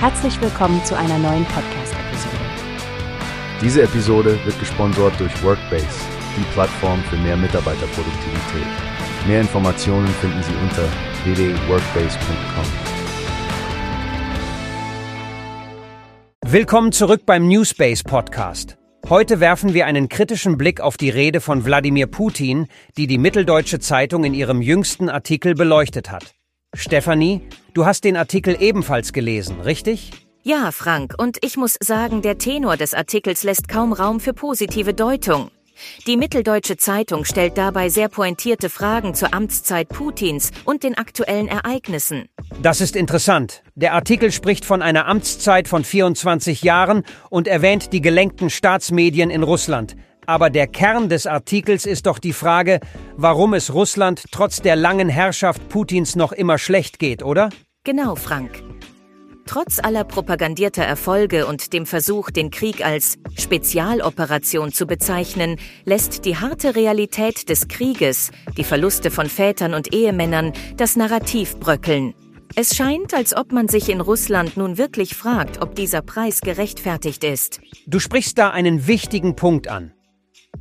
Herzlich willkommen zu einer neuen Podcast-Episode. Diese Episode wird gesponsert durch Workbase, die Plattform für mehr Mitarbeiterproduktivität. Mehr Informationen finden Sie unter www.workbase.com. Willkommen zurück beim Newspace Podcast. Heute werfen wir einen kritischen Blick auf die Rede von Wladimir Putin, die die Mitteldeutsche Zeitung in ihrem jüngsten Artikel beleuchtet hat. Stefanie, du hast den Artikel ebenfalls gelesen, richtig? Ja, Frank, und ich muss sagen, der Tenor des Artikels lässt kaum Raum für positive Deutung. Die Mitteldeutsche Zeitung stellt dabei sehr pointierte Fragen zur Amtszeit Putins und den aktuellen Ereignissen. Das ist interessant. Der Artikel spricht von einer Amtszeit von 24 Jahren und erwähnt die gelenkten Staatsmedien in Russland. Aber der Kern des Artikels ist doch die Frage, warum es Russland trotz der langen Herrschaft Putins noch immer schlecht geht, oder? Genau, Frank. Trotz aller propagandierter Erfolge und dem Versuch, den Krieg als Spezialoperation zu bezeichnen, lässt die harte Realität des Krieges, die Verluste von Vätern und Ehemännern, das Narrativ bröckeln. Es scheint, als ob man sich in Russland nun wirklich fragt, ob dieser Preis gerechtfertigt ist. Du sprichst da einen wichtigen Punkt an.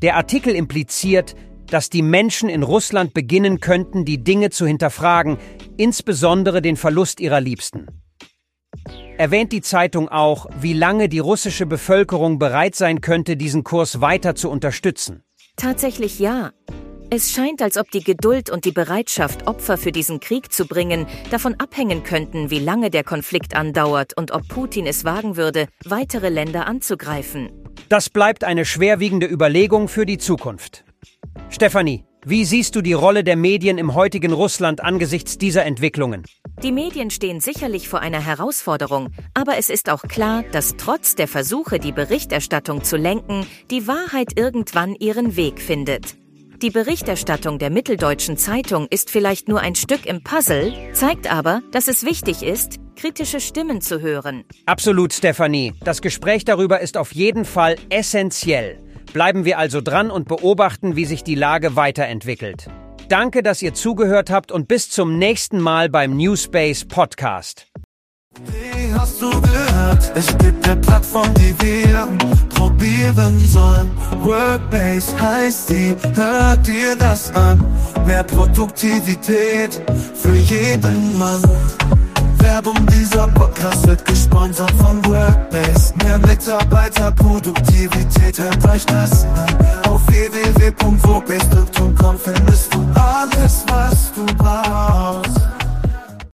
Der Artikel impliziert, dass die Menschen in Russland beginnen könnten, die Dinge zu hinterfragen, insbesondere den Verlust ihrer Liebsten. Erwähnt die Zeitung auch, wie lange die russische Bevölkerung bereit sein könnte, diesen Kurs weiter zu unterstützen? Tatsächlich ja. Es scheint, als ob die Geduld und die Bereitschaft, Opfer für diesen Krieg zu bringen, davon abhängen könnten, wie lange der Konflikt andauert und ob Putin es wagen würde, weitere Länder anzugreifen. Das bleibt eine schwerwiegende Überlegung für die Zukunft. Stefanie, wie siehst du die Rolle der Medien im heutigen Russland angesichts dieser Entwicklungen? Die Medien stehen sicherlich vor einer Herausforderung, aber es ist auch klar, dass trotz der Versuche, die Berichterstattung zu lenken, die Wahrheit irgendwann ihren Weg findet. Die Berichterstattung der Mitteldeutschen Zeitung ist vielleicht nur ein Stück im Puzzle, zeigt aber, dass es wichtig ist, kritische Stimmen zu hören. Absolut, Stefanie. Das Gespräch darüber ist auf jeden Fall essentiell. Bleiben wir also dran und beobachten, wie sich die Lage weiterentwickelt. Danke, dass ihr zugehört habt und bis zum nächsten Mal beim Newspace Podcast. Wie hast du gehört? Es gibt eine Plattform, die wir probieren sollen. Workbase heißt die, hört dir das an. Mehr Produktivität für jeden Mann. Werbung dieser Podcast wird gesponsert von Workbase. Mehr Mitarbeiterproduktivität, hört euch das. Auf www.workbase.com findest du alles, was du brauchst.